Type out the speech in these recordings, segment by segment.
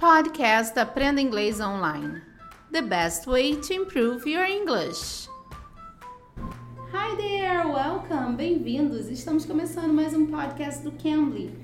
Podcast Aprenda Inglês Online. The best way to improve your English. Hi there, welcome, bem-vindos. Estamos começando mais um podcast do Cambly.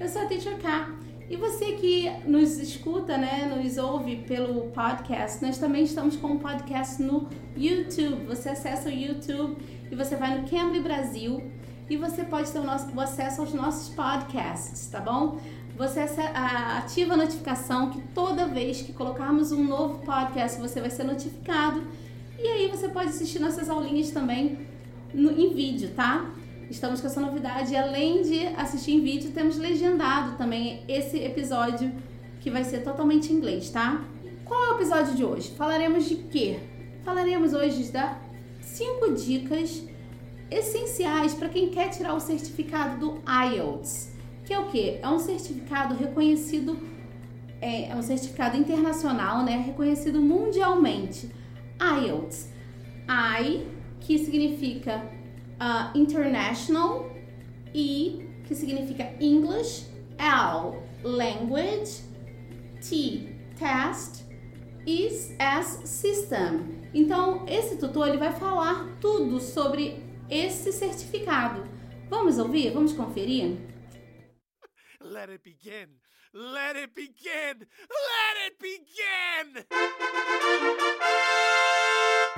Eu sou a Teacher K. E você que nos escuta, né, nos ouve pelo podcast, nós também estamos com um podcast no YouTube. Você acessa o YouTube e você vai no Cambly Brasil e você pode ter o, nosso, o acesso aos nossos podcasts, tá bom? Você ativa a notificação que toda vez que colocarmos um novo podcast você vai ser notificado e aí você pode assistir nossas aulinhas também no, em vídeo, tá? Estamos com essa novidade. Além de assistir em vídeo, temos legendado também esse episódio que vai ser totalmente em inglês, tá? Qual é o episódio de hoje? Falaremos de quê? Falaremos hoje da cinco dicas essenciais para quem quer tirar o certificado do IELTS, que é o que? É um certificado reconhecido, é, é um certificado internacional, né? Reconhecido mundialmente. IELTS, I, que significa uh, International, E, que significa English, L, Language, T, Test, is as System. Então, esse tutor ele vai falar tudo sobre esse certificado. Vamos ouvir? Vamos conferir? Let it begin. Let it begin. Let it begin.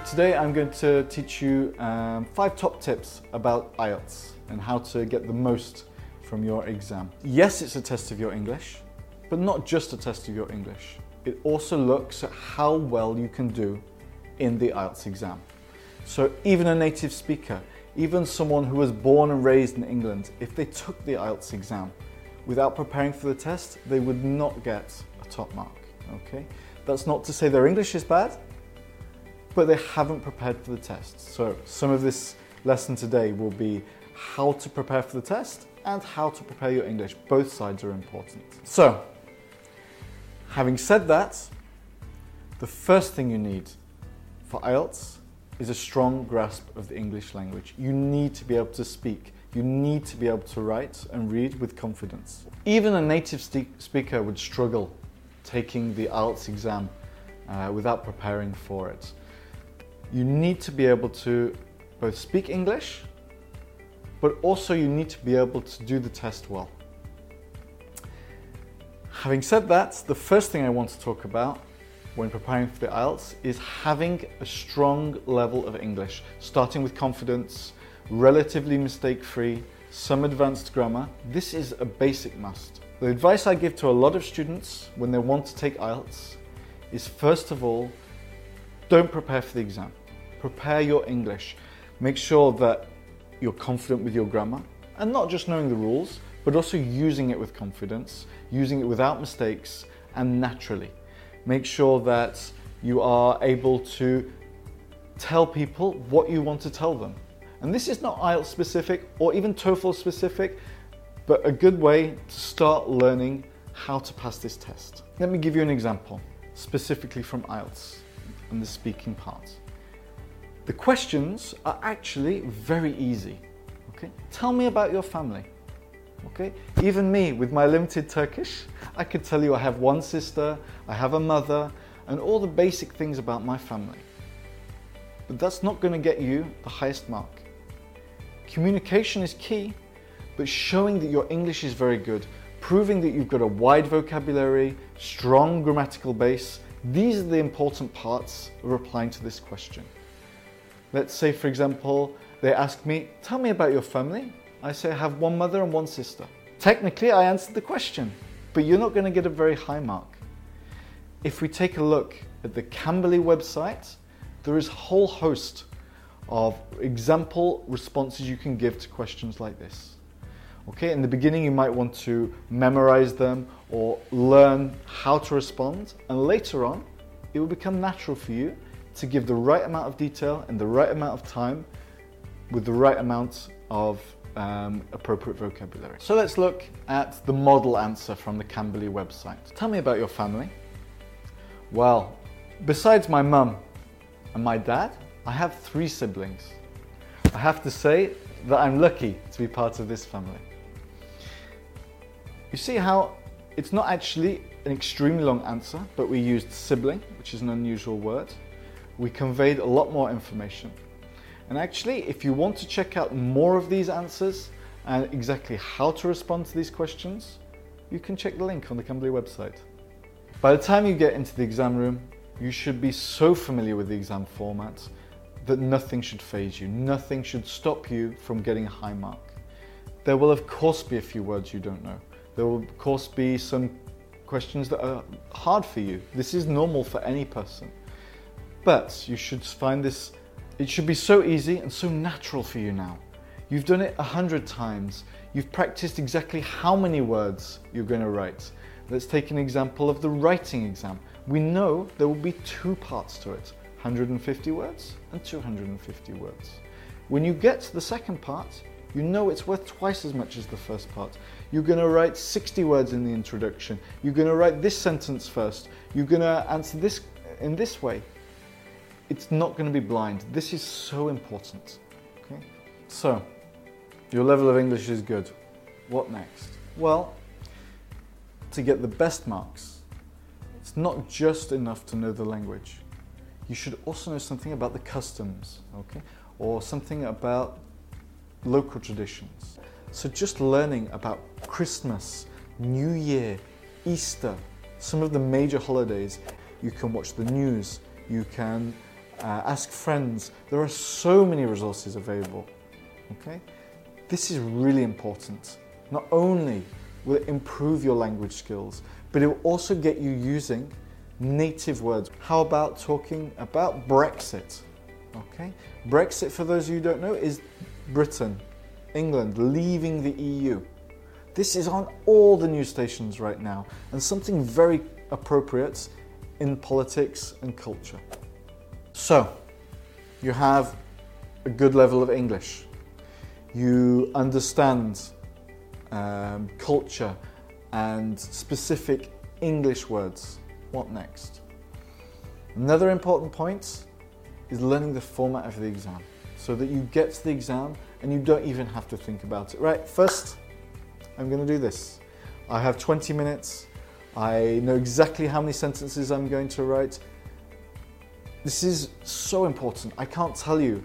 Today I'm going to teach you um, five top tips about IELTS and how to get the most from your exam. Yes, it's a test of your English, but not just a test of your English. It also looks at how well you can do in the IELTS exam. So even a native speaker, even someone who was born and raised in England, if they took the IELTS exam without preparing for the test, they would not get a top mark. Okay? That's not to say their English is bad, but they haven't prepared for the test. So some of this lesson today will be how to prepare for the test and how to prepare your English. Both sides are important. So, having said that, the first thing you need for IELTS is a strong grasp of the English language. You need to be able to speak. You need to be able to write and read with confidence. Even a native speaker would struggle taking the IELTS exam uh, without preparing for it. You need to be able to both speak English, but also you need to be able to do the test well. Having said that, the first thing I want to talk about when preparing for the IELTS is having a strong level of English, starting with confidence, relatively mistake free, some advanced grammar. This is a basic must. The advice I give to a lot of students when they want to take IELTS is first of all, don't prepare for the exam. Prepare your English. Make sure that you're confident with your grammar and not just knowing the rules, but also using it with confidence, using it without mistakes and naturally. Make sure that you are able to tell people what you want to tell them. And this is not IELTS specific or even TOEFL specific, but a good way to start learning how to pass this test. Let me give you an example, specifically from IELTS and the speaking part. The questions are actually very easy. Okay? Tell me about your family. Okay? Even me, with my limited Turkish, I could tell you I have one sister, I have a mother, and all the basic things about my family. But that's not going to get you the highest mark. Communication is key, but showing that your English is very good, proving that you've got a wide vocabulary, strong grammatical base, these are the important parts of replying to this question. Let's say, for example, they ask me, Tell me about your family. I say, I have one mother and one sister. Technically, I answered the question, but you're not going to get a very high mark. If we take a look at the Cambly website, there is a whole host of example responses you can give to questions like this. Okay, in the beginning, you might want to memorize them or learn how to respond, and later on, it will become natural for you to give the right amount of detail and the right amount of time with the right amount of um, appropriate vocabulary. So let's look at the model answer from the Cambly website. Tell me about your family. Well, besides my mum and my dad, I have three siblings. I have to say that I'm lucky to be part of this family. You see how it's not actually an extremely long answer, but we used sibling, which is an unusual word. We conveyed a lot more information. And actually, if you want to check out more of these answers and exactly how to respond to these questions, you can check the link on the Cambly website. By the time you get into the exam room, you should be so familiar with the exam format that nothing should phase you, nothing should stop you from getting a high mark. There will, of course, be a few words you don't know. There will, of course, be some questions that are hard for you. This is normal for any person. But you should find this, it should be so easy and so natural for you now. You've done it a hundred times. You've practiced exactly how many words you're going to write. Let's take an example of the writing exam. We know there will be two parts to it 150 words and 250 words. When you get to the second part, you know it's worth twice as much as the first part. You're going to write 60 words in the introduction. You're going to write this sentence first. You're going to answer this in this way. It's not going to be blind. This is so important. Okay? So, your level of English is good. What next? Well, to get the best marks, it's not just enough to know the language. You should also know something about the customs, okay? Or something about local traditions. So just learning about Christmas, New Year, Easter, some of the major holidays, you can watch the news, you can uh, ask friends. There are so many resources available. Okay? This is really important. Not only will it improve your language skills, but it will also get you using native words. How about talking about Brexit? Okay? Brexit, for those of you who don't know, is Britain, England leaving the EU. This is on all the news stations right now and something very appropriate in politics and culture. So, you have a good level of English. You understand um, culture and specific English words. What next? Another important point is learning the format of the exam so that you get to the exam and you don't even have to think about it. Right, first, I'm going to do this. I have 20 minutes. I know exactly how many sentences I'm going to write. This is so important. I can't tell you.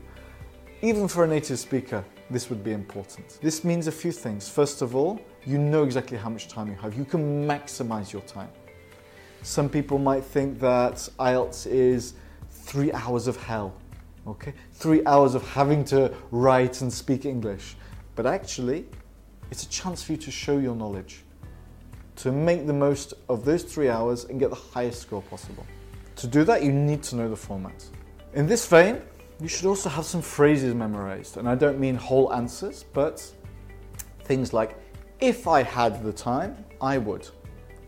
Even for a native speaker, this would be important. This means a few things. First of all, you know exactly how much time you have. You can maximize your time. Some people might think that IELTS is three hours of hell okay? Three hours of having to write and speak English. But actually, it's a chance for you to show your knowledge, to make the most of those three hours and get the highest score possible. To do that, you need to know the format. In this vein, you should also have some phrases memorized. And I don't mean whole answers, but things like, if I had the time, I would.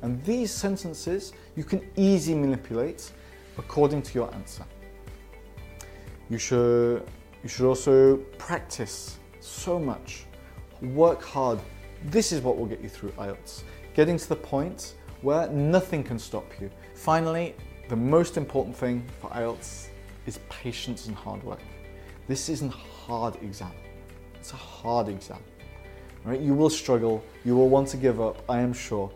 And these sentences you can easily manipulate according to your answer. You should, you should also practice so much, work hard. This is what will get you through IELTS. Getting to the point where nothing can stop you. Finally, the most important thing for IELTS is patience and hard work. This isn't a hard exam. It's a hard exam. Right? You will struggle, you will want to give up, I am sure,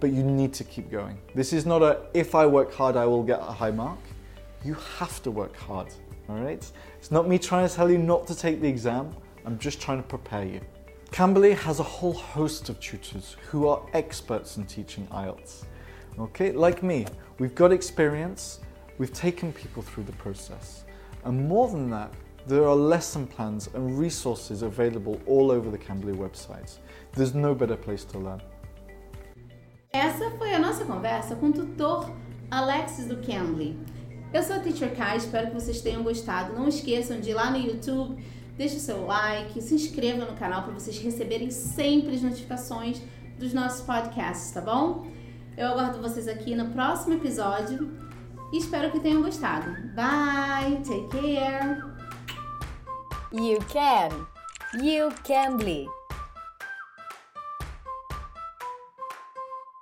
but you need to keep going. This is not a if I work hard I will get a high mark. You have to work hard all right? It's not me trying to tell you not to take the exam, I'm just trying to prepare you. Cambly has a whole host of tutors who are experts in teaching IELTS. Okay, like me, we've got experience, we've taken people through the process. And more than that, there are lesson plans and resources available all over the Cambly website. There's no better place to learn. Essa foi a nossa conversa com o tutor Alexis do Cambly. Eu sou a Teacher Kai, espero que vocês tenham gostado. Não esqueçam de ir lá no YouTube, deixe o seu like, se inscreva no canal para vocês receberem sempre as notificações dos nossos podcasts, tá bom? Eu aguardo vocês aqui no próximo episódio e espero que tenham gostado. Bye, take care. You can. You can be.